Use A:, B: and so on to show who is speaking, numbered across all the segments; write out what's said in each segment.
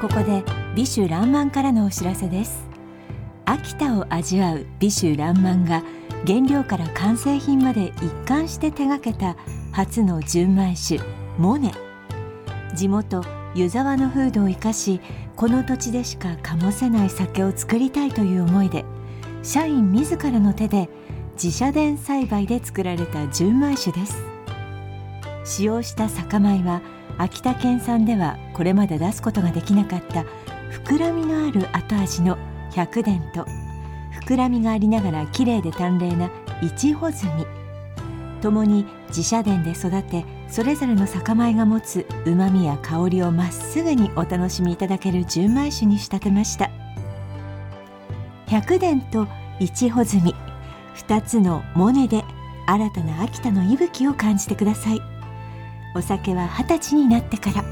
A: ここで美酒爛漫からのお知らせです。秋田を味わう美酒爛漫が原料から完成品まで一貫して手掛けた初の純米酒モネ。地元湯沢の風土を生かしこの土地でしか醸せない酒を作りたいという思いで社員自らの手で自社田栽培で作られた純米酒です。使用した酒米は秋田県産ではこれまで出すことができなかった膨らみのある後味の百伝と膨らみがありながら綺麗で淡麗な一穂摘み。ともに自社田で育てそれぞれの酒米が持つうまみや香りをまっすぐにお楽しみいただける純米酒に仕立てました。百伝と一穂摘み2つのモネで新たな秋田の息吹を感じてください。お酒は二十歳になってから。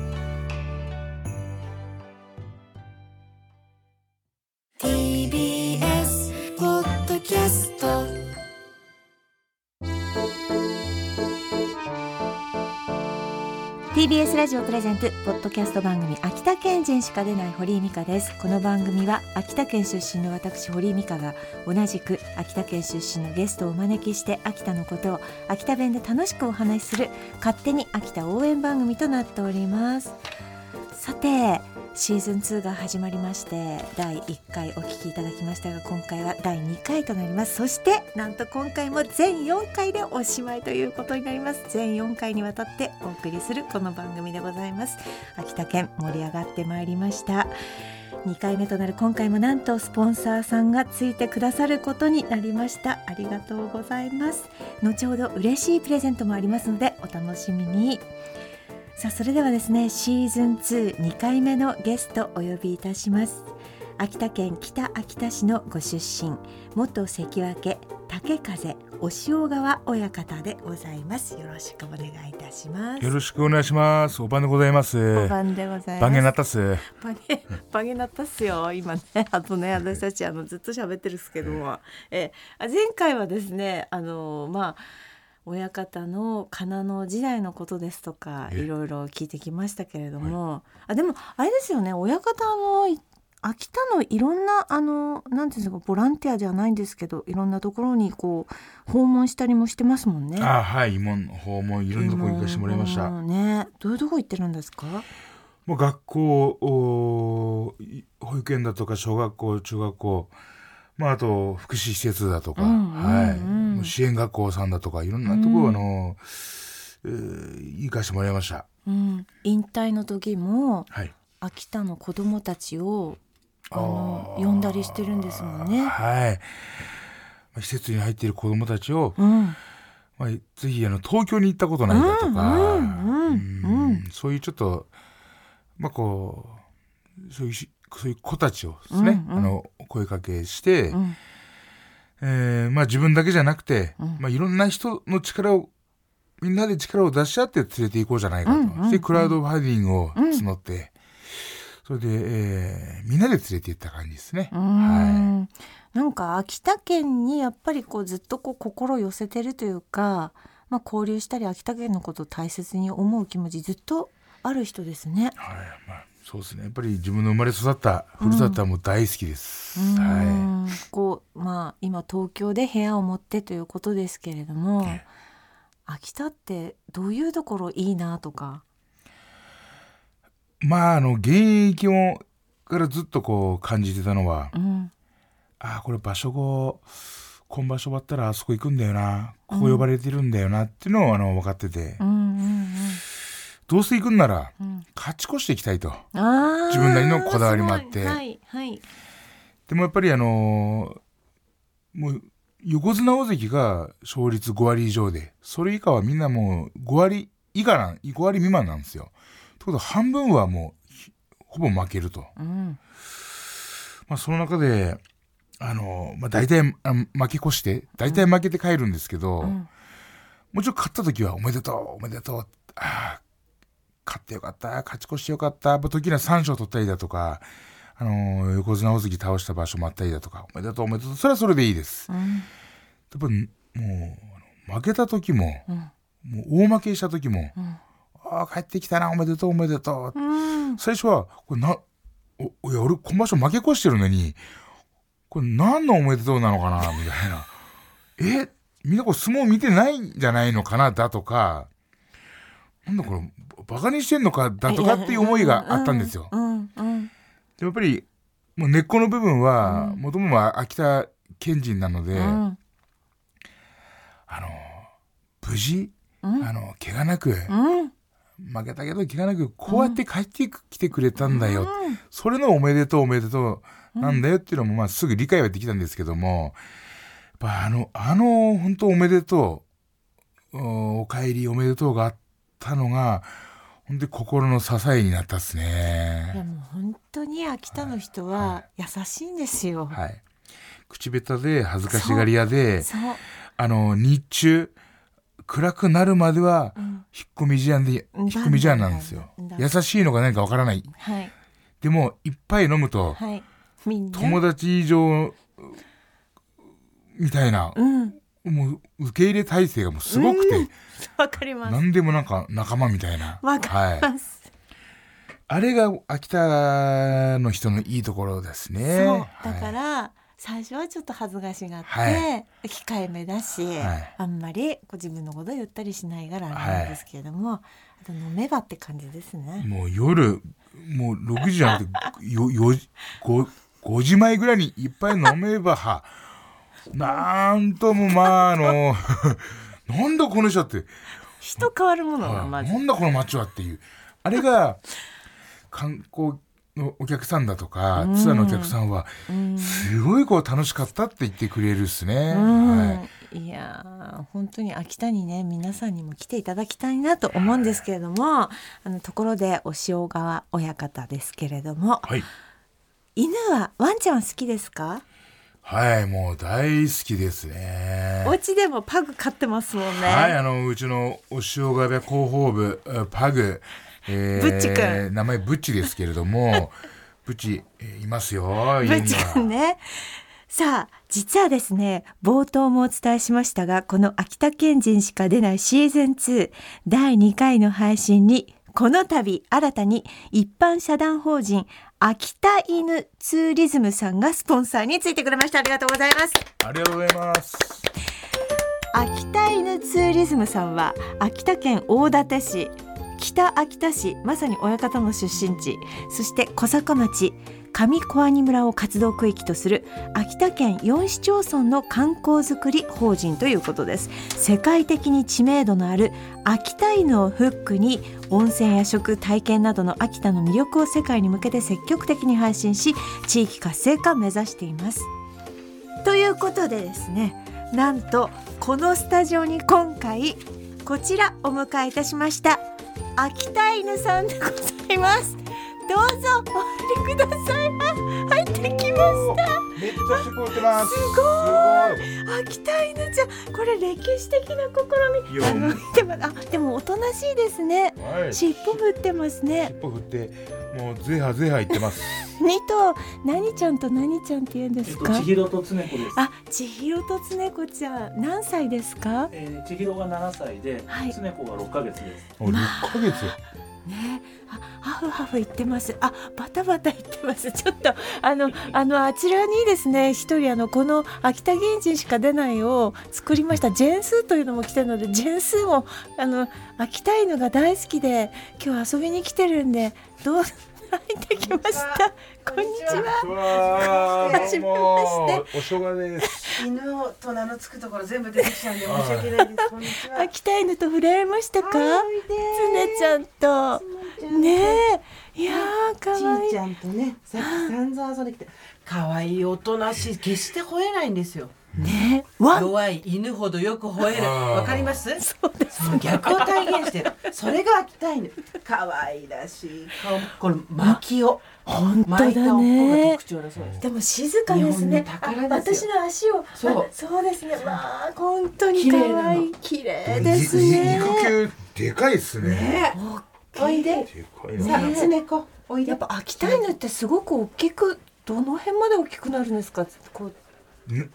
B: TBS ポッドキャスト。
A: TBS ラジオプレゼンツポッドキャスト番組秋田県人しか出ない堀井美香です。この番組は秋田県出身の私堀井美香が同じく秋田県出身のゲストをお招きして秋田のことを秋田弁で楽しくお話しする勝手に秋田応援番組となっております。さてシーズン2が始まりまして第1回お聞きいただきましたが今回は第2回となります。そしてなんと今回も全4回でおしまいということになります。全4回にわたってお送りするこの番組でございます。秋田県盛り上がってまいりました。2回目となる今回もなんとスポンサーさんがついてくださることになりました。ありがとうございます。後ほど嬉しいプレゼントもありますのでお楽しみに。さあそれではですねシーズン22回目のゲストお呼びいたします秋田県北秋田市のご出身元関脇竹風押尾川親方でございますよろしくお願いいたします
C: よろしくお願いします。おばんでございます。
A: お番でございます
C: 番げなったっす。
A: バゲバゲなったっすよ今ねあとね私たちあのずっと喋ってるんですけども、えあ前回はですねあのまあ親方の金の時代のことですとか
C: え
A: いろいろ聞いてきましたけれども、あでもあれですよね親方のい秋田のいろんなあのなんていうんですかボランティアじゃないんですけどいろんなところにこう訪問したりもしてますもんね。
C: あはい、訪問いろんなとこ行かしてもらいました。
A: ねどういうとこ行ってるんですか？
C: もう学校、保育園だとか小学校、中学校、まああと福祉施設だとか、
A: うんうんうん
C: はい、支援学校さんだとかいろんなとこ、
A: うん
C: あの、えー行かしてもらいました。
A: うん、引退の時も
C: はい。
A: 秋田の子供たちをあの呼んだりしてるんですもんね。
C: はい。まあ施設に入っている子どもたちを、
A: うん、
C: まあ、ぜひあの東京に行ったことないだとか、
A: うんうんうん
C: うんそういうちょっとまあこうそういうしそういう子たちをですね、
A: うんうん
C: あの声かけして、
A: うん、
C: えーまあ、自分だけじゃなくて、
A: うん。
C: まあ、いろんな人の力をみんなで力を出し合って連れて行こうじゃないかと、
A: うんうんうん
C: そしてクラウドファンディングを募って、それで、えーみんなで連れて行った感じですね。
A: う
C: は
A: んなんか秋田県にやっぱりこうずっとこう心を寄せてるというか、まあ、交流したり秋田県のことを大切に思う気持ちずっとある人ですね。
C: い、はいまあ、そうですね。やっぱり自分の生まれ育ったふるさとはもう大好きです。
A: う
C: はい。
A: んこうまあ今東京で部屋を持ってということですけれども、
C: え
A: 秋田ってどういうところいいなとか？
C: まああの現役をからずっとこう感じてたのは、
A: うん。
C: ああこれ場所後今場所終わったらあそこ行くんだよなここ呼ばれてるんだよなっていうのをあの分かってて、
A: うんうん
C: どうせ行くんなら
A: うん。
C: 勝ち越していきたいと。自分なりのこだわりもあって。
A: はいはい。
C: でもやっぱりあのーもう横綱大関が勝率5割以上でそれ以下はみんなもう5割以下なん5割未満なんですよ。ってことは半分はもうひほぼ負けると。
A: うん。
C: まあ、その中で、あの、まあ、大体あ負け越して、大体負けて帰るんですけど、
A: うん。
C: もちろん勝った時はおめでとう、おめでとう、ああ、勝ってよかった、勝ち越してよかった、時には3勝取ったりだとか、あの、横綱大関倒した場所もあったりだとか、おめでとう、おめでとう、それはそれでいいです。
A: うん。
C: やっぱりもう、負けた時も、
A: うん。
C: もう大負けした時も、
A: うん。
C: ああ、帰ってきたな、おめでとう、おめでとう。
A: うん。
C: 最初は、これな、おいや俺今場所負け越してるのにこれ何のおめでとうなのかなみたいな。えみんなこれ相撲見てないんじゃないのかなだとか。なんだこれバカにしてんのかだとかっていう思いがあったんですよ。やっぱりもう根っこの部分はもともと秋田県人なので、
A: うん。
C: あの無事、
A: うん。
C: あの怪我なく、
A: うん。
C: 負けたけど怪我なくこうやって帰ってきてくれたんだよ、それのおめでとうおめでとうなんだよっていうのもまあすぐ理解はできたんですけどもやっぱあのあの本当おめでとうおお帰りおめでとうがあったのが本当に心の支えになったっす
A: いや
C: ね。
A: もう本当に秋田の人は優しいんですよ。
C: はい。口下手で恥ずかしがり屋で。あの日中暗くなるまでは
A: うん。
C: 引っ込み思案で
A: うん。
C: 引っ込み思案なんですよ。優しいのか何かわからない。
A: はい。
C: でもいっぱい飲むと
A: はい。
C: 友達以上みたいな
A: うん。
C: もう受け入れ体制がもうすごくて
A: わかります。
C: 何でもなんか仲間みたいな。
A: わか
C: はい
A: ります。
C: あれが秋田の人のいいところですね。
A: そう。だか
C: はい
A: ら、最初はちょっと恥ずかしがって、
C: はい。
A: 控えめだし、
C: はい。
A: あんまりこう自分のこと言ったりしないからなんですけれども、あと飲めばって感じですね。
C: もう夜もう6時じゃなくてよ4時 5, 5時前ぐらいにいっぱい飲めばは なんともまああのなんだこの人って、
A: 人変わるものが
C: はい。
A: まず。
C: なんだこの街はっていう。あれが 観光のお客さんだとか、
A: うん。
C: ツアーのお客さんは
A: うん。
C: すごいこう楽しかったって言ってくれるっすね。
A: うん。
C: はい。
A: いやー本当に秋田にね皆さんにも来ていただきたいなと思うんですけれどもあのところでお塩川親方ですけれども
C: はい、
A: 犬はワンちゃんは好きですか、
C: はい、もう大好きですね。
A: お家でもパグ飼ってますもんね、
C: はい、あのうちのお塩ヶ部広報部えパグ、えー
A: ブッチ君。
C: 名前ブッチですけれども ブッチ、えーいますよ
A: ブッチ君ね。さあ実はですね冒頭もお伝えしましたがこの秋田県人しか出ないシーズン2第2回の配信にこの度新たに一般社団法人秋田犬ツーリズムさんがスポンサーについてくれました。ありがとうございます。
C: ありがとうございます。
A: 秋田犬ツーリズムさんは秋田県大館市北秋田市まさに親方の出身地そして小坂町上小阿仁村を活動区域とする秋田県4市町村の観光づくり法人ということです。世界的に知名度のある秋田犬をフックに温泉や食体験などの秋田の魅力を世界に向けて積極的に配信し地域活性化を目指しています。ということでですねなんとこのスタジオに今回こちらお迎えいたしました。秋田犬さんでございます。どうぞお入りください。入ってきました。
C: めっちゃ絞ってます。
A: すご秋田犬ちゃんこれ歴史的な試み。でもあでもおとなしいですね。
C: すごいはい。
A: 尻尾振ってますね。
C: 尻尾振ってもうゼハゼハ言ってます。
A: 二頭何ちゃんと何ちゃんって言うんで
D: えっと、
A: すか
D: 千尋と常子です。
A: あ千尋と常子ちゃん何歳ですか？
D: えー、千尋が7歳で、
A: はい。
D: 常子が6ヶ月です。
C: もう6ヶ月
A: ね、あ、ハフハフ言ってます。あ、バタバタ言ってます。ちょっと、あの、あの、あちらにですね、一人、あの、この秋田原人しか出ないを作りました。ジェンスーというのも来てるので、ジェンスーも、あの、秋田犬が大好きで、今日遊びに来てるんで、どう、入ってきました。こんにちは。
C: わ
A: はじめまして
C: おしょがです
E: 犬と名の付くところ全部出てきちゃうんで申し訳ないです。こんにちは。
A: 秋田犬と触れ合いましたか？つねちゃんと。
E: ん
A: ねえ、いやー、か
E: ち
A: わいい
E: いち。ゃんとね、さっき散々遊んできて、可愛いおとなしい、決して吠えないんですよ。
A: ね。
E: 弱い犬ほどよく吠える。わかります？
A: そうです。
E: 逆を体現してる。それが秋田犬。可愛らしい顔。これ巻きを。
A: 本当だね
E: で
A: も静かですね。
E: 日本の宝ですよ
A: あ私の足を。
E: そう
A: あそうですね。まあ本当に可愛い綺麗です
C: に
A: ね。
C: 肉球でかいっすね。
E: おいで。
C: でかい
E: さ
C: な
E: あ、つねこ。おいで。
A: やっぱ秋田犬ってすごく大きくどの辺まで大きくなるんですか？こう
C: ん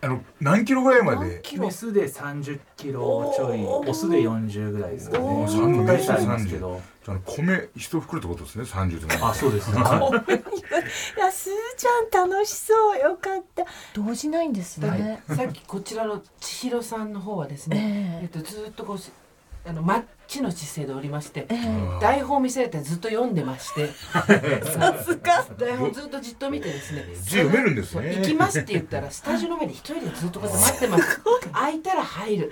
C: あの何キロぐらいまで？
A: キロ
D: メスで30キロちょい。オスで40ぐらいですかね。
A: おー。
D: 3回差ありますけど。
C: あの米一袋ってことですね？30って
D: あそうです。ね
A: い。やすーちゃん楽しそう。よかった。動じないんですね、
E: さっきこちらの千尋さんの方はですね、え
A: え。
E: っと、ずっとこうしあのマッチの姿勢でおりまして
A: ええ。
E: 台本見せられてずっと読んでまして。
A: え さすが。
E: 台本ずっとじっと見てですね。
C: 字読めるんですね。
E: そう行きますって言ったらスタジオの前で一人でずっとこうやって待ってます。開い。たら入る。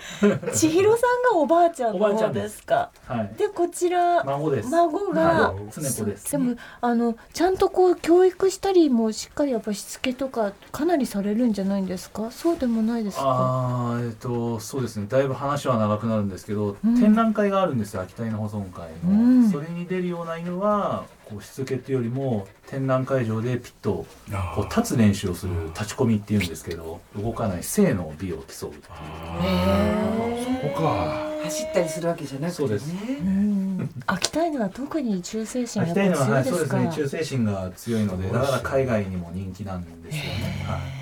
A: 千尋さんがおばあちゃんの方
D: おばあちゃんで
A: です。すか
D: はい。
A: でこちら
D: 孫です。
A: 孫が、
D: はい。常子です。
A: でもあのちゃんとこう教育したりもしっかりやっぱしつけとかかなりされるんじゃないんですか？そうでもないですか？
D: あーえっとそうですね。だいぶ話は長くなるんですけど、
A: うん。
D: 展覧会があるんですよ秋田犬保存会の、
A: うん。
D: それに出るような犬はこうしつけっていうよりも展覧会場でピッと
C: あ
D: こう立つ練習をする立ち込みっていうんですけど動かない性の美を競うっていう。
C: あそこか。
E: 走ったりするわけじゃなくてね。
D: そうです。
A: うん。秋田犬は特に忠誠心やっ
D: 秋田犬は、はい、
A: ぱ強いですか？
D: そうですね忠誠心が強いのでだから海外にも人気なんですよね、はい、
A: へ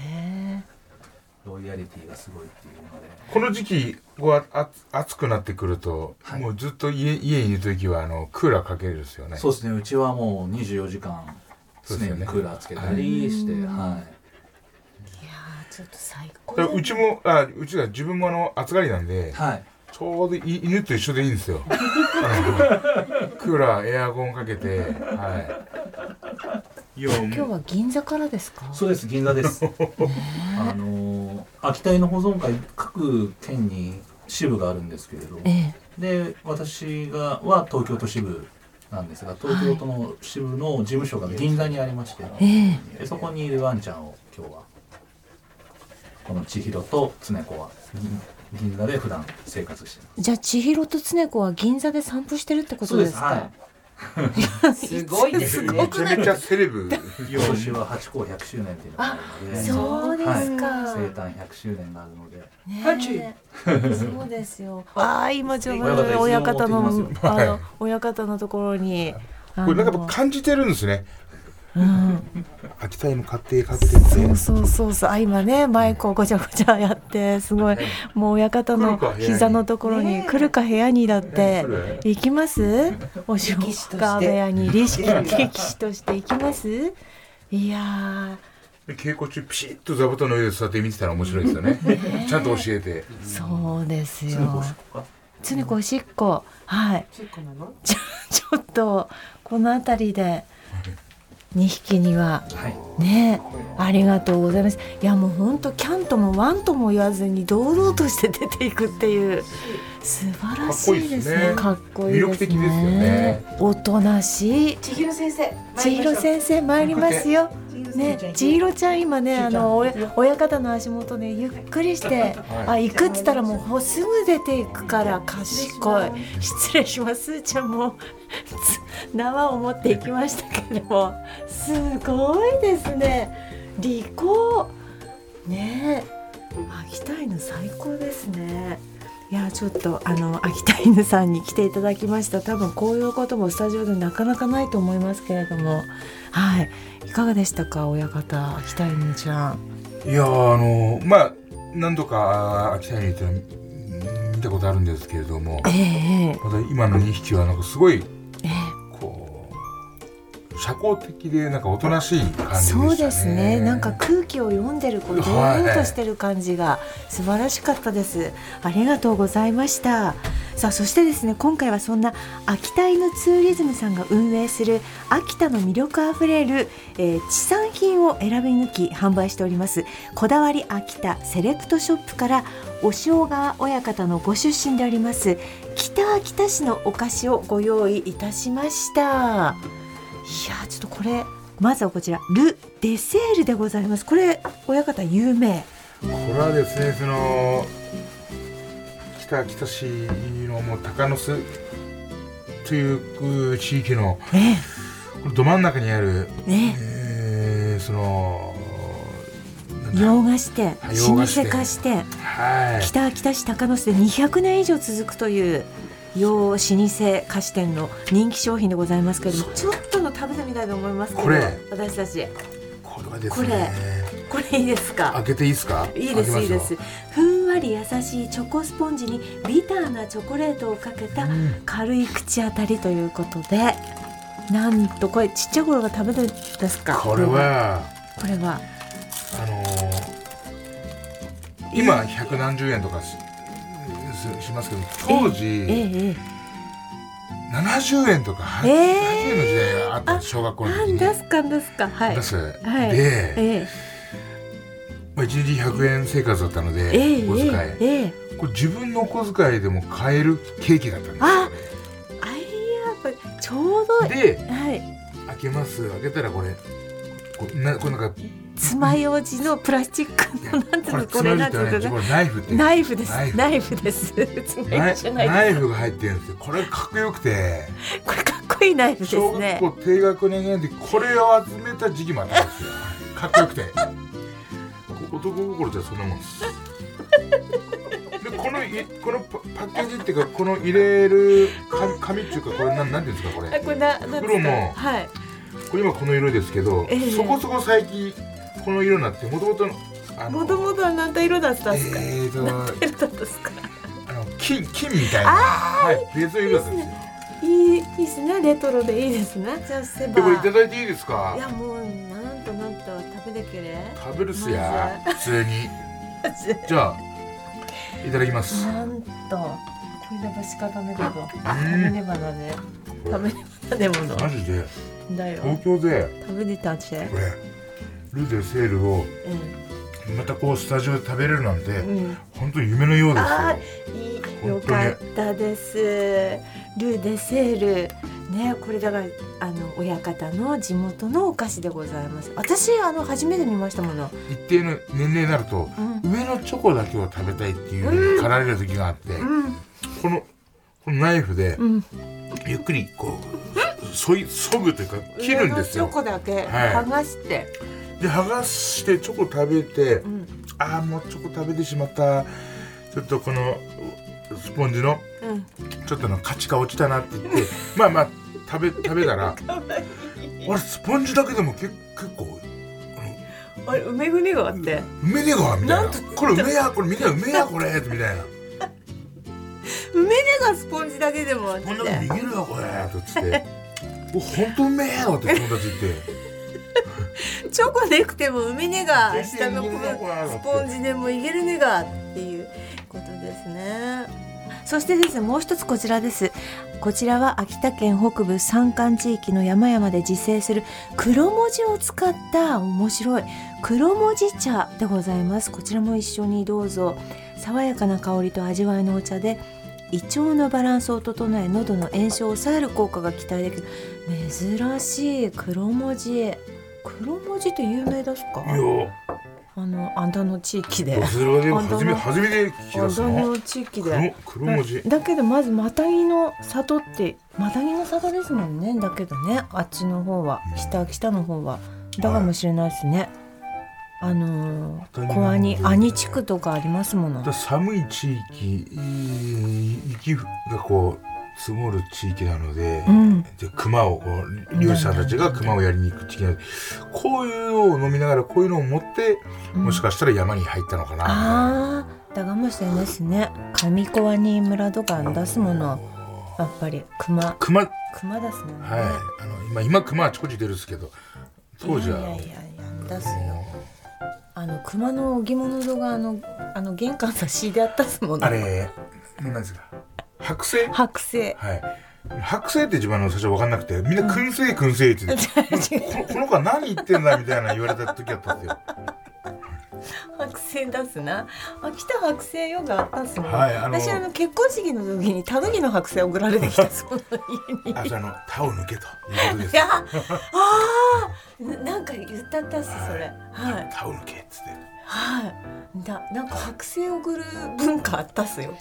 D: ロイヤリティがすごいっていうので。
C: この時期こうあ暑くなってくると、
D: はい。
C: もうずっと家家にいる時はあのクーラーかけるですよね。
D: そうですね。うちはもう24時間常にクーラーつけたりして、
A: うん。
D: はい。
A: ーいやーちょっと最高
C: だからうちもあうちが自分もあの暑がりなんで
D: はい。
C: ちょうどい犬と一緒でいいんですよ。クーラーエアコンかけてはい。いや
A: 今日は銀座からですか？
D: そうです銀座です。あのー秋田犬保存会各県に支部があるんですけれど
A: ええ。
D: で私がは東京都支部なんですが東京都の支部の事務所が銀座にありまして、
A: え
D: そこにいるワンちゃんを今日はこの千尋と常子は銀銀座で普段生活してます。
A: じゃあ千尋と常子は銀座で散歩してるってことですか？
D: はい
E: すごいですね。
C: めちゃめちゃセレブ。
D: 今年は八甲100周年っていうのがあるので
A: そうですか、
D: 生誕100周年があるので。
A: そうですよ。ああ今ちょうど親
D: 親
A: 方
D: 方
A: のあの親方のところに。
C: これなんか感じてるんですね
A: うん、
C: 秋田犬買って買ってって。
A: そうそうそうそう。あ今ねマイクをごちゃごちゃやってすごい。もう親方の膝のところに来るか部屋にだって行きます？おし
E: 力士として。
A: 川部屋に。力士力士として行きます？いや
C: で稽古中ピシッと座布団の上で座って見てたら面白いですよね。ちゃんと教えて。
A: ーそうですよ。
D: 常子
A: おしっこ。はい。ちょっとこの辺りで2匹には
D: はい。
A: ね。ありがとうございます。いやもうほんとキャンともワンとも言わずに堂々として出ていくっていう素晴らしいですね。か
C: か
A: っこいいですね。
C: 魅力的ですよね。
A: おとなしい。
E: 千尋先生
A: 千尋先生参りますよ。ね千尋ちゃん今ねあのお親方の足元でゆっくりしてあ行くっつったらもうほすぐ出ていくから賢い。失礼します。すーちゃんもつ 縄を持っていきましたけれどもすごいですね。利口。ね。え秋田犬最高ですねいやちょっとあの秋田犬さんに来ていただきました。多分こういうこともスタジオでなかなかないと思いますけれども。はい。いかがでしたか親方秋田犬ちゃん。
C: いやーあのまあ何度か秋田犬って見たことあるんですけれども。
A: えええ
C: また今の2匹はなんかすごい社交的でなんかおとなしい感じでしたね。
A: そうですね。なんか空気を読んでるこう堂
C: はい
A: 々としてる感じが素晴らしかったです。ありがとうございました。さあそしてですね今回はそんな秋田犬ツーリズムさんが運営する秋田の魅力あふれる、えー地産品を選び抜き販売しております。こだわり秋田セレクトショップからお塩川親方のご出身であります北秋田市のお菓子をご用意いたしました。やーちょっとこれまずはこちらル・デセールでございます。これ親方有名。
C: これはですねその北秋田市のもう鷹巣という地域の
A: え
C: これど真ん中にある、
A: えね
C: えーその
A: 洋菓子店
C: はい
A: 老舗
C: 洋菓子店。
A: 菓子店。
C: はい。
A: 北秋田市鷹巣で200年以上続くという洋老舗菓子店の人気商品でございますけれどもちょっとの食べてみたいと思いますけど
C: これ。
A: 私たち。
C: これはです
A: これ。
C: ね
A: これいいですか？
C: 開けていいですか？
A: いいですいいです。ふんわり優しいチョコスポンジにビターなチョコレートをかけた
C: うん。
A: 軽い口当たりということでなんとこれちっちゃい頃が食べてですか？
C: これは
A: これは。
C: あのー今百何十円とかしますけど当時、
A: えええ
C: 70円とか80
A: えー
C: 円の時代があった小学校
A: え
C: の時に。
A: なんですかですか。はい。
C: です。
A: はい。
C: で、
A: え
C: まあ、1日100円生活だったので、お小遣い、これ自分のお小遣いでも買えるケーキだったんです
A: ああいやこれちょうどはい。
C: で開けます。開けたらこれこなこれなんか
A: 爪楊枝のプラスチックのなんていうのこれなん
C: って
A: いうの
C: ナイフ
A: ナイフです。
C: ナイフ。
A: です。爪
C: ナイフが入ってるんですよ。これかっこよくて。
A: これかっこいいナイフです
C: 小
A: ね
C: 学校低学年ぐらいでこれを集めた時期もあったんですよ。かっこよくて。男心ってそんなもんです。でこのいこのパパッケージっていうかこの入れる紙紙っていうかこれなんなんていうんですかこれ。
A: あこれな
C: 袋も
A: はい。
C: これ今この色ですけど、
A: ええ。
C: そこそこ最近この色になってもともとあの
A: もともとは何と色だったんですか、
C: えーと
A: 何と色だったんですか？
C: あの金金みたいな。はい。別の色だったんですよ。
A: いいいいですね。レトロでいいですね。じゃあせば
C: でこれいただいていいです
A: い
C: か
A: やもうなんとなんと食べてくれ。
C: 食べるっすや普通に。じゃあいただきます。
A: なんとこれでばしか食べれば
C: う。ん
A: 食べればだね。食べればだねもの。
C: マジで。
A: だよ。
C: 東京で。
A: 食べてたし
C: これルデセールをまたこうスタジオで食べれるなんて
A: うん、うん、
C: 本当に夢のようです
A: あ
C: よ
A: ーいいよかったです。ル・デ・セール。ねこれだからあの親方の地元のお菓子でございます。私あの初めて見ましたもの、
C: 一定の年齢になると
A: うん。
C: 上のチョコだけを食べたいっていうふうに駆られる時があって
A: うん。
C: このこのナイフで
A: うん、
C: ゆっくりこうそいそぐというか切るんですよ。
A: 上のチョコだけ
C: はい
A: 剥がして、
C: で剥がしてチョコ食べて
A: うん。
C: ああもうチョコ食べてしまった。ちょっとこのスポンジの
A: うん、
C: ちょっとの価値が落ちたなって言って まあまあ食べ食べたら 俺スポンジだけでもけ結構あ
A: れ梅ぐねがあって？
C: うめねえわみたいな。これうめえやこれみんなうめえやこれみたいな。
A: 梅根がスポンジだけでもあって
C: こんなの握るよこれとつって。お本当うめえよって友達言って
A: チョコなくても梅根が下のスポンジでもいけるねがっていうことですね。そしてですねもう一つこちらです。こちらは秋田県北部山間地域の山々で自生する黒文字を使った面白い黒文字茶でございます。こちらも一緒にどうぞ。爽やかな香りと味わいのお茶で胃腸のバランスを整え喉の炎症を抑える効果が期待できる。珍しい黒文字黒文字って有名ですか？
C: いや。
A: あのあんだの地域で。
C: それはでも初め初めて聞き出すの
A: の地域で。
C: 黒黒文字。
A: だけどまずマタギの里ってマタギの里ですもんね。だけどねあっちの方は北北の方は。だかもしれないですね、あのー小兄兄地区とかありますもの。
C: だ寒い地域雪がこう積もる地域なので、
A: うん。
C: で熊を漁師さんたちが熊をやりに行く地域なのでこういうのを飲みながらこういうのを持ってもしかしたら山に入ったのかな、
A: ああだかもしれですね。上小兄村とか出すものやっぱり熊。
C: 熊。はい
A: 熊出すもんね、
C: あの今今熊あちこち出るんですけど当時は。い
A: やいやいや出すよ。あの熊の置物とがあのあの玄関差しであったっすもん
C: あれ何ですか剥製
A: 剥製
C: はい。剥製って自分の最初分かんなくてみんな燻製燻製って言って、ここの子は何言ってんだみたいな言われた時あったんですよ。
A: 剥製出すな。秋田剥製ヨガあったっすもん、
C: はいあの
A: 私あの結婚式の時にタヌキの剥製送られてきたその家に。
C: あその他を抜けということです。
A: いやああななんか言ったったっすそれ。はい。
C: 他を抜けっつって。
A: はい。だなんか剥製送る文化あったっすよ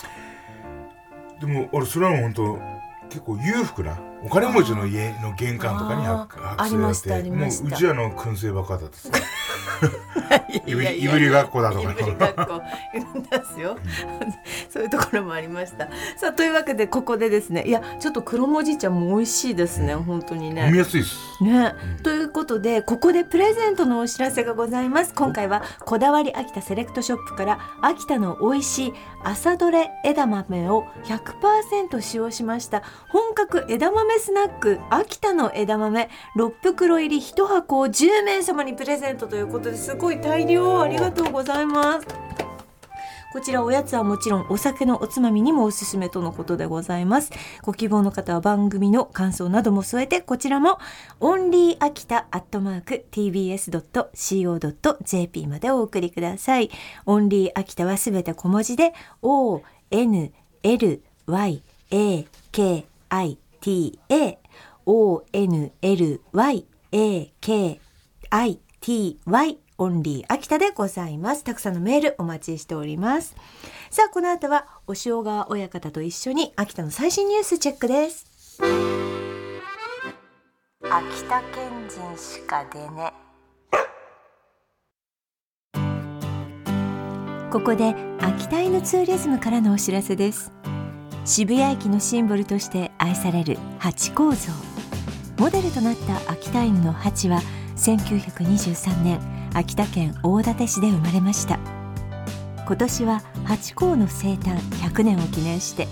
C: でも俺それはもう本当結構裕福なお金持ちの家の玄関とかに
A: あ
C: 白
A: ーありましたありました。
C: もううちはあの燻製ばっかだったです。ねいぶり学校だとか。
A: いぶり学校いるん ですよ。そういうところもありました。さあというわけでここでですね、いやちょっと黒文字茶も美味しいですね、本当に
C: 飲み
A: ね。
C: やすいです。
A: ね、ということでここでプレゼントのお知らせがございます。今回はこだわり秋田セレクトショップから秋田の美味しい朝どれ枝豆を100%使用しました。本格枝豆スナック秋田の枝豆6袋入り1箱を10名様にプレゼントということです。ごい大量ありがとうございます。こちらおやつはもちろんお酒のおつまみにもおすすめとのことでございます。ご希望の方は番組の感想なども添えてこちらもオンリー秋田アットマーク tbs.co.jp までお送りください。オンリー秋田はすべて小文字で o n l y a k i t a o n l y a k i t y オンリー秋田でございます。たくさんのメールお待ちしております。さあ、この後は、お塩川親方と一緒に秋田の最新ニュースチェックです。秋田県人しか出ね。ここで秋田犬ツーリズムからのお知らせです。渋谷駅のシンボルとして愛されるハチ公像。モデルとなった秋田犬のハチは1923年秋田県大館市で生まれました。今年はハチ公の生誕100年を記念して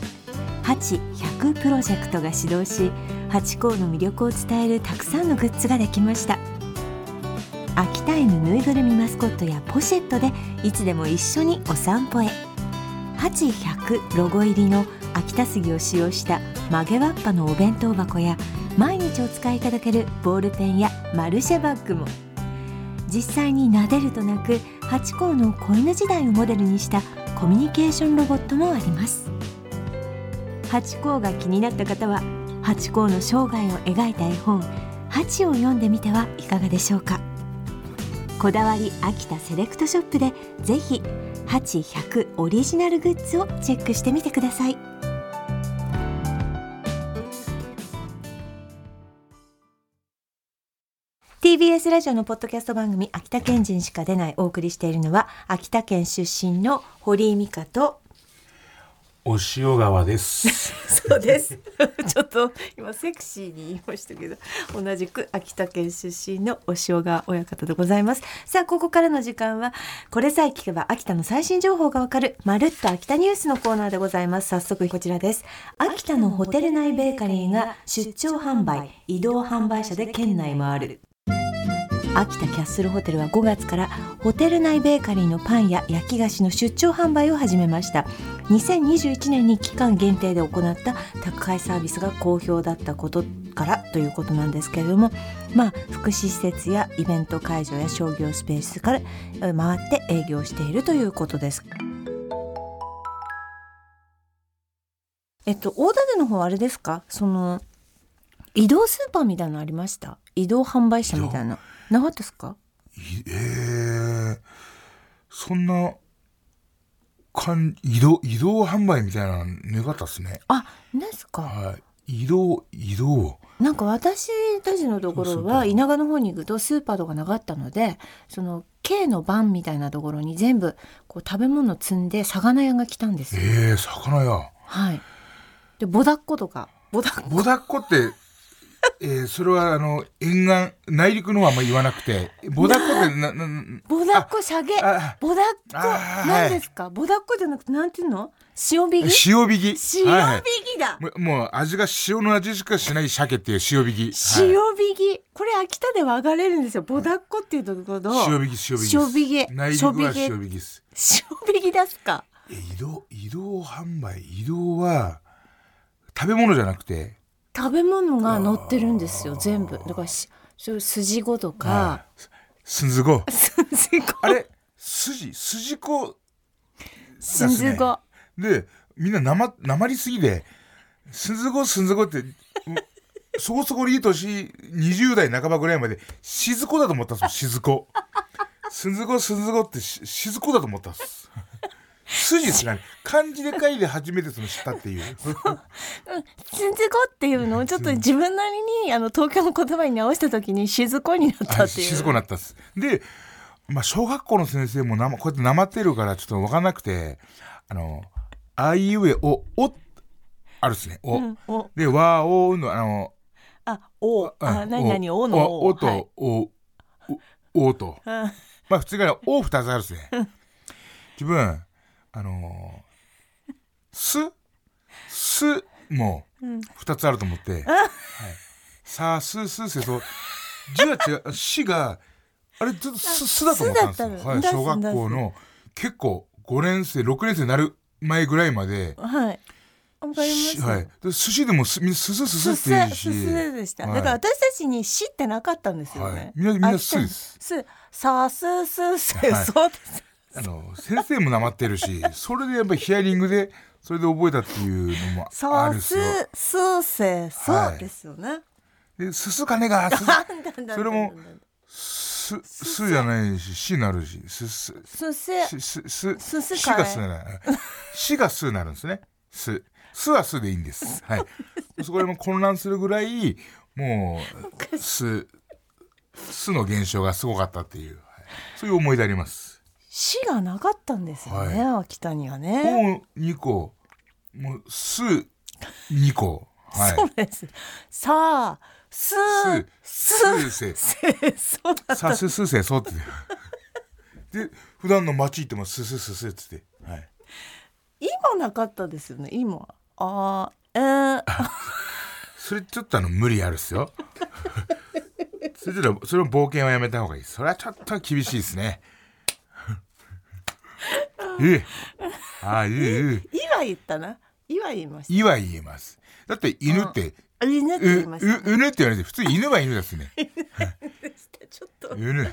A: ハチ100プロジェクトが始動しハチ公の魅力を伝えるたくさんのグッズができました。秋田犬ぬいぐるみマスコットやポシェットでいつでも一緒にお散歩へ。ハチ100ロゴ入りの秋田杉を使用した曲げわっぱのお弁当箱や毎日お使いいただけるボールペンやマルシェバッグも。実際に撫でると鳴くハチ公の子犬時代をモデルにしたコミュニケーションロボットもあります。ハチ公が気になった方はハチ公の生涯を描いた絵本「ハチ」を読んでみてはいかがでしょうか。こだわり秋田セレクトショップでぜひハチ100オリジナルグッズをチェックしてみてください。TBS ラジオのポッドキャスト番組秋田県人しか出ないお送りしているのは秋田県出身の堀井美香と
C: お塩川です。
A: そうです。ちょっと今セクシーに言いましたけど同じく秋田県出身のお塩川親方でございます。さあここからの時間はこれさえ聞けば秋田の最新情報がわかるまるっと秋田ニュースのコーナーでございます。早速こちらです。秋田のホテル内ベーカリーが出張販売移動販売車で県内回る秋田キャッスルホテルは5月からホテル内ベーカリーのパンや焼き菓子の出張販売を始めました。2021年に期間限定で行った宅配サービスが好評だったことからということなんですけれどもまあ福祉施設やイベント会場や商業スペースから回って営業しているということです。えっと大館の方はあれですか？その移動スーパーみたいなのありました？移動販売車みたいな。なかったですか？
C: いえー、そんなかん移動移動販売みたいなのなかったですね。
A: あですか。
C: はい。移動移動。
A: なんか私たちのところは田舎の方に行くとスーパーとかなかったのでその K の番みたいなところに全部こう食べ物積んで魚屋が来たんですよ。
C: えー、魚屋。
A: はい。でボダッコとかボダッ
C: ボダッコってえー、それはあの沿岸内陸のはあんま言わなくてボダッコってななな
A: ボダッコシャゲ？
C: あ
A: ボダッコ
C: あー
A: 何ですか、ボダッコじゃなくてなんていうの？塩引き
C: 塩引き
A: 塩
C: はい
A: 引きだ、
C: もうもう味が塩の味しかしない鮭っていう塩引き
A: 塩
C: はい。
A: 引きこれ秋田では上がれるんですよ。ボダッコっていうところの
C: 塩引き塩引き
A: 塩引き
C: 内陸は
A: 塩引き
C: です。
A: 塩引きですか？
C: え移動移動販売。移動は食べ物じゃなくて
A: 食べ物が乗ってるんですよ全部。だからし筋子とか。
C: すずこ
A: 筋子。
C: あれ筋筋子。
A: 筋子。
C: でみんななまなまりすぎですずこすずこってうそこそこいい年20代半ばぐらいまでしずこだと思ったんですよしずこ。すずこすずこってししずこだと思ったんです筋ですね漢字で書いて初めてその知ったっていう「
A: すずこ」っていうのをちょっと自分なりにあの東京の言葉に直した時に「しずこ」になった
C: はい
A: っていう。
C: 静かになったっす。でまあ小学校の先生もなまこうやってなまってるからちょっと分かんなくてあの「あいうえお」「お」あるっすね「お」
A: うんお。
C: で「わおう」のあの
A: あ、お、あ、
C: うん。
A: 何何、おの
C: お。お。と、
A: はい。
C: おおおと。
A: うん。
C: まあ普通から「お」二つあるっすね。自分あのーす」「す」も
A: うん。
C: 二つあると思って「はい、さあす」「す」「せ」そう。字は違う「し」があれずっと「す」すだと思ったんですよ、はい、小学校の結構5年生6年生になる前ぐらいまで。
A: はい。わかります。
C: しはい、で寿司でもすみんなすすすす
A: す
C: って言うし。
A: すすでした。
C: はい。
A: だから私たちにしってなかったんですよ
C: はい。
A: ね。
C: みんなみんな
A: あ
C: すです。
A: す、さすすせ、
C: はい。
A: そうです。
C: あの先生もなまってるしそれでやっぱりヒアリングでそれで覚えたっていうのもあ
A: さ
C: るっすよ
A: す、すせ、そうですよね。
C: で、すすかねが、それもす、すじゃないし、しになるし、す、す、
A: す
C: す、す、
A: すす
C: しがすになる。しがすになるんですね。す。すはすでいいんです。はい。そこでも混乱するぐらい、もう、す、すの現象がすごかったっていう、はいそういう思い出あります。
A: しがなかったんですよね、秋田にはね。
C: もう2個、もう、す、2個。はい。
A: そうです。さあ、す、
C: す、
A: す、
C: す、せ。
A: せ、そうだ。
C: さすすせそうって。で、普段の街行ってもすすすすって。はい。
A: 今なかったですよね、今。あー、えー、
C: それちょっとあの無理あるっすよ。それちょっとそれの冒険はやめた方がいい。それはちょっと厳しいですね。ええ。ああ、いい、いい。
A: いは言ったな。いは言いました。
C: いは言えます。だって犬って、
A: あ犬って
C: う、
A: 言いました、ね。
C: う、うぬって言われて、普通犬は犬ですね。
A: ちょっと。
C: うぬ。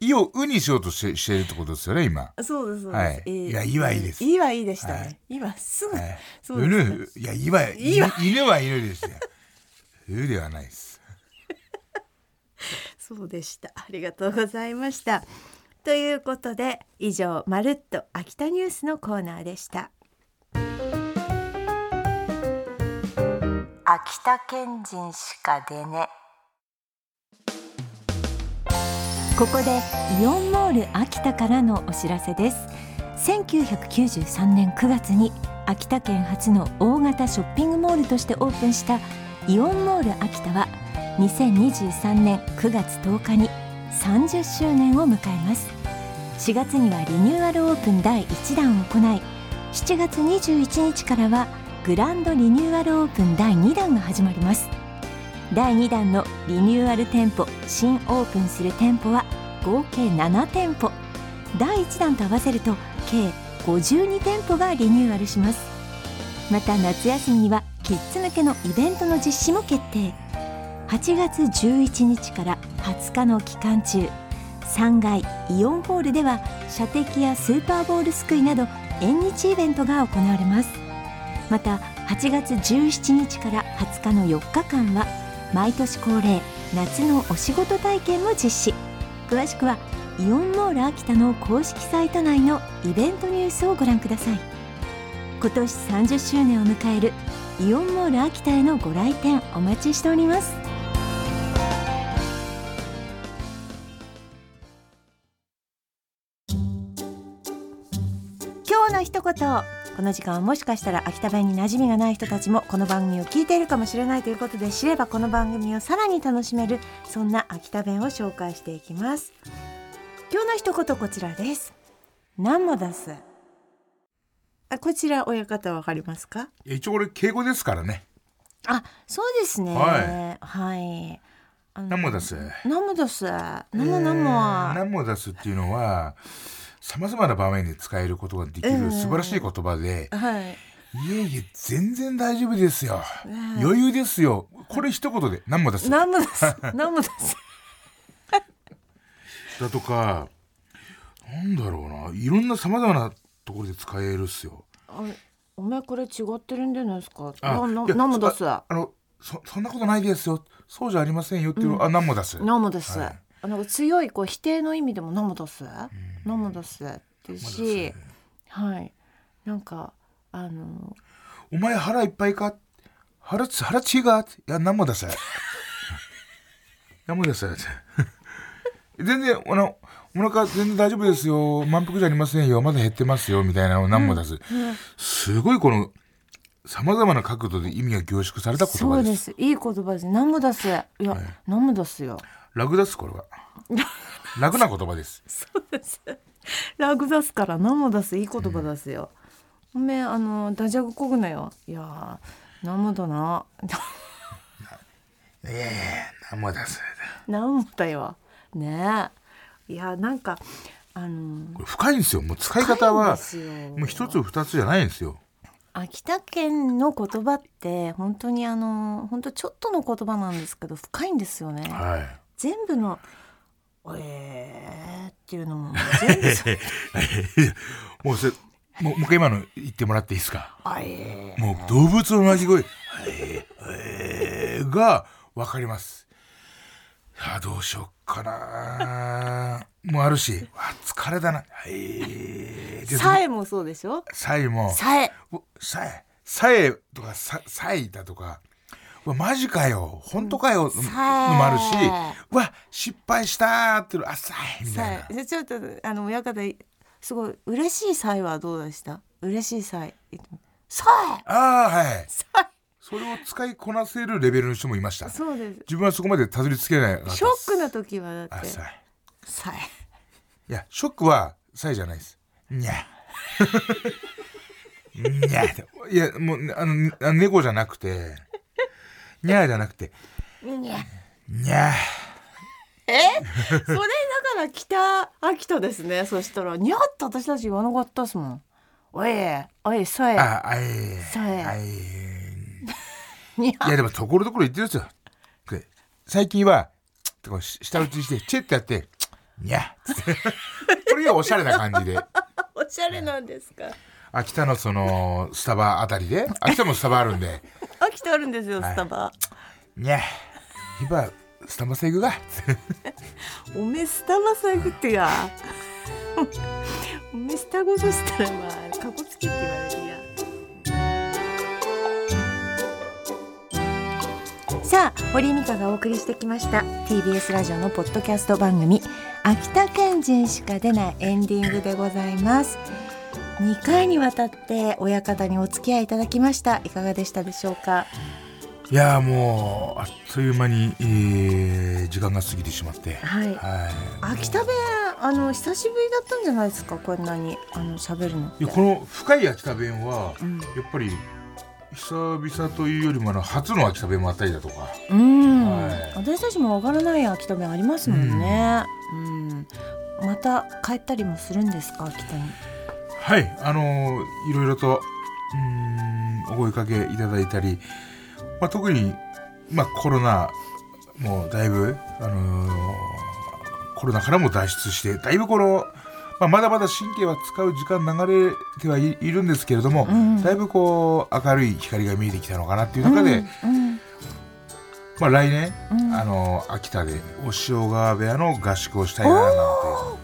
C: いをうにしようとしてしてるってことですよね、今。
A: そうです、そうです。
C: はいいやいはいいです
A: いはいいでした
C: は
A: ね。いはすぐ。
C: はい。
A: そううですね
C: ぬ、いや、いは、
A: いは
C: 犬犬は犬ですよ。うではないです。
A: そうでした。ありがとうございました。ということで以上まるっと秋田ニュースのコーナーでした。秋田県人しか出ね。ここでイオンモール秋田からのお知らせです。1993年9月に秋田県初の大型ショッピングモールとしてオープンしたイオンモール秋田は2023年9月10日に30周年を迎えます。4月にはリニューアルオープン第1弾を行い7月21日からはグランドリニューアルオープン第2弾が始まります。第2弾のリニューアル店舗新オープンする店舗は合計7店舗。第1弾と合わせると計52店舗がリニューアルします。また夏休みにはキッズ向けのイベントの実施も決定。8月11日から20日の期間中3階イオンホールでは射的やスーパーボールすくいなど縁日イベントが行われます。また8月17日から20日の4日間は毎年恒例夏のお仕事体験も実施。詳しくはイオンモール秋田の公式サイト内のイベントニュースをご覧ください。今年30周年を迎えるイオンモール秋田へのご来店お待ちしております。の一言この時間はもしかしたら秋田弁に馴染みがない人たちもこの番組を聞いているかもしれないということで知ればこの番組をさらに楽しめるそんな秋田弁を紹介していきます。今日の一言こちらです。何も出すあこちら親方わかりますか？
C: 一応これ敬語ですからね。
A: あそうですね。
C: はい。
A: はい。
C: 何も出す。
A: 何も出す。何も何も、
C: えー何も出すっていうのは、さまざまな場面で使えることができ
A: うん
C: る素晴らしい言葉で、
A: はい
C: いえいえ、全然大丈夫ですよ。
A: はい
C: 余裕ですよ。これ一言で何も出す。
A: 何も出す何も出す
C: だとか、なんだろうな、いろんなさまざまなところで使えるっすよ。
A: あお前これ違ってるんじゃないですか？
C: あ
A: 何も出す
C: ああのそ、そんなことないですよ。そうじゃありませんよっていうの、あ、何も出す。
A: 何も出す、
C: はい
A: あの強いこう否定の意味でも何も出す何も出すっていうしはい。なんかあの
C: お前腹いっぱいか？腹つ腹ちがいや何も出せ。何も出せ。全然あのお腹全然大丈夫ですよ。満腹じゃありませんよ。まだ減ってますよ。みたいなのを何も出す、すごいこのさまざまな角度で意味が凝縮された言
A: そう
C: 葉で
A: です。すいい言葉です。何も出すいや、何も出すよ。
C: 楽です？これは 楽な言葉 です。
A: ラグ出すから何も出す。いい言葉出すよ、おめえあのダジャグこぐなよ。いやー何もだな。
C: ええ何も出す。
A: 何もだよ。ねえ。いやなんかあの
C: これ深いんですよ。もう使い方はもう一つ二つじゃないんですよ。
A: 秋田県の言葉って本当にあの本当ちょっとの言葉なんですけど深いんですよね。
C: はい。
A: 全部の「えー」っていうのも。全部
C: もうそれもうもう一回今の言ってもらっていいですか？
A: あえ
C: もう動物の鳴き声「えーえーが分かります。いやどうしよっかな。もうあるし。わ疲れたな「えー」
A: ーさえもそうでしょ？
C: さえも。
A: さえ。
C: うさえ。さえとかささえだとか。うわマジかよ。本当かよ。のもあるしうわ失敗したーっていうあさえみ
A: さ
C: たいな。
A: ちょっとあの親方すごい嬉しいさえはどうでした？嬉しいさえさ
C: ああはい。それを使いこなせるレベルの人もいました。
A: えそうです。
C: 自分はそこまでたどり着けない
A: ショックな時はだって。
C: あさえ。
A: さえ。
C: いやショックはさえじゃないです。にゃ。にゃ。いやもうあのあの猫じゃなくてにゃじゃなくて。
A: にゃ
C: にゃ
A: え？それだから北秋田ですね。そしたらにゃって私たち言わなかったっすもん。おいおいさえ
C: ああい
A: さえ
C: あい。
A: にゃ
C: いやでもところどころ言ってるんですよ。で最近はってこうし舌打ちしてチェってやってにゃつってこれがおしゃれな感じで。
A: おしゃれなんですか？
C: 秋田のそのスタバあたりで？秋田もスタバあるんで
A: 秋田あるんですよ
C: はい。
A: スタバ、
C: にゃ今スタバセグが。
A: おめスタバさぐってや。おめスタゴとしたらまあかっこつけって言われるやさあ堀井美香がお送りしてきました TBS ラジオのポッドキャスト番組秋田県人しか出ないエンディングでございます2回にわたって親方にお付き合いいただきました。いかがでしたでしょうか？
C: いやーもうあっという間に、えー時間が過ぎてしまって。
A: はい。
C: はい。
A: 秋田弁あの久しぶりだったんじゃないですか？こんなにあの喋るの
C: いやこの深い秋田弁は、
A: うん。
C: やっぱり久々というよりもあの初の秋田弁もあったりだとか。
A: うん、
C: はい。
A: 私たちもわからない秋田弁ありますもんね。うん、また帰ったりもするんですか秋田に？
C: はいあのーいろいろとうーんお声かけいただいたり、まあ、特に、まあ、コロナもだいぶ、あのーコロナからも脱出してだいぶこの、まあ、まだまだ神経は使う時間流れてはい、いるんですけれども、
A: うん。
C: だいぶこう明るい光が見えてきたのかなっていう中で、
A: うん
C: まあ、来年、
A: うん。
C: あの秋田でお塩川部屋の合宿をしたいななんてはい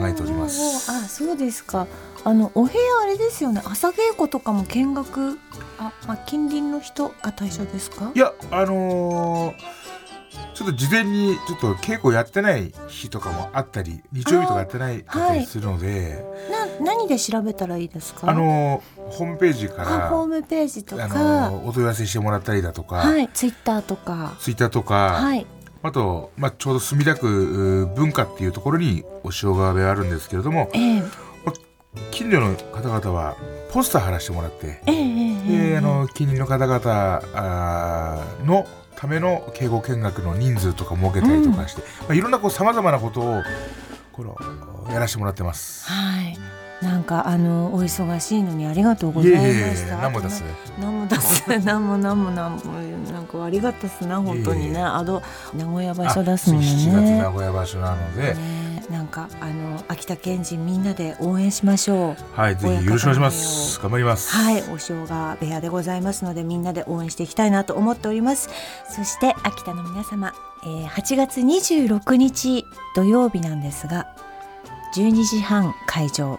C: 考えております
A: あ、そうですか。あのお部屋あれですよね。朝稽古とかも見学。あ、まあ近隣の人が対象ですか？
C: い。やあのーちょっと事前にちょっと稽古やってない日とかもあったり日曜日とかやってないかったりするので
A: な何で調べたらいいですか？
C: あ、のーホームページか
A: あホームページと
C: ら、
A: か、
C: あのーお問い合わせしてもらったりだとか、
A: はい、ツイッターとか、
C: ツイッターとか、
A: はい、
C: あと、まあ、ちょうど墨田区う文化っていうところにお塩川部屋あるんですけれども
A: ええ
C: 近所の方々はポスター貼らせてもらって
A: ええええええ
C: であの近隣の方々あーのための敬語見学の人数とか設けたりとかして、まあ、いろんなこうさまざまなことをこのやらせてもらってます。
A: はい。なんかあのお忙しいのにありがとうご
C: い
A: ざいました。
C: 何も出す。
A: なんも出す、なんもなんもなんもなんかありがたっすな本当にね。あの名古屋場所
C: あ
A: 出すもん
C: 7月
A: ね
C: 名。古屋場所なので、
A: ねなんかあの秋田県人みんなで応援しましょう。
C: はい、ぜひよろしくお願いします。頑張ります。
A: はい、お正が部屋でございますのでみんなで応援していきたいなと思っております。そして秋田の皆様、えー8月26日土曜日なんですが12時半会場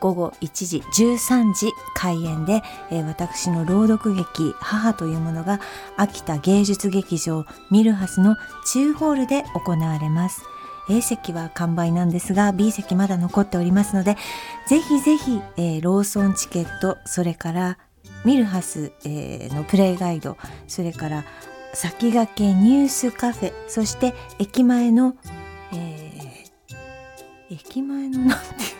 A: 午後1時13時開演で、えー私の朗読劇「母」というものが秋田芸術劇場ミルハスの中ホールで行われます。A 席は完売なんですが B 席まだ残っておりますのでぜひぜひ、えーローソンチケットそれからミルハス、えーのプレイガイドそれから先駆けニュースカフェそして駅前の、えー駅前のなんていう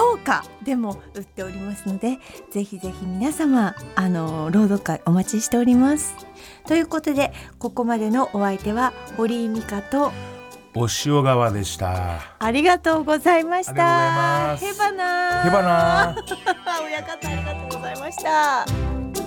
A: のかでも売っておりますのでぜひぜひ皆様あの朗読会お待ちしております。ということでここまでのお相手は堀井美香と
C: お塩川でした。
A: ありがとうございました。
C: ありがとうございます。
A: ヘバナ
C: ヘバナ
A: 親方ありがとうございました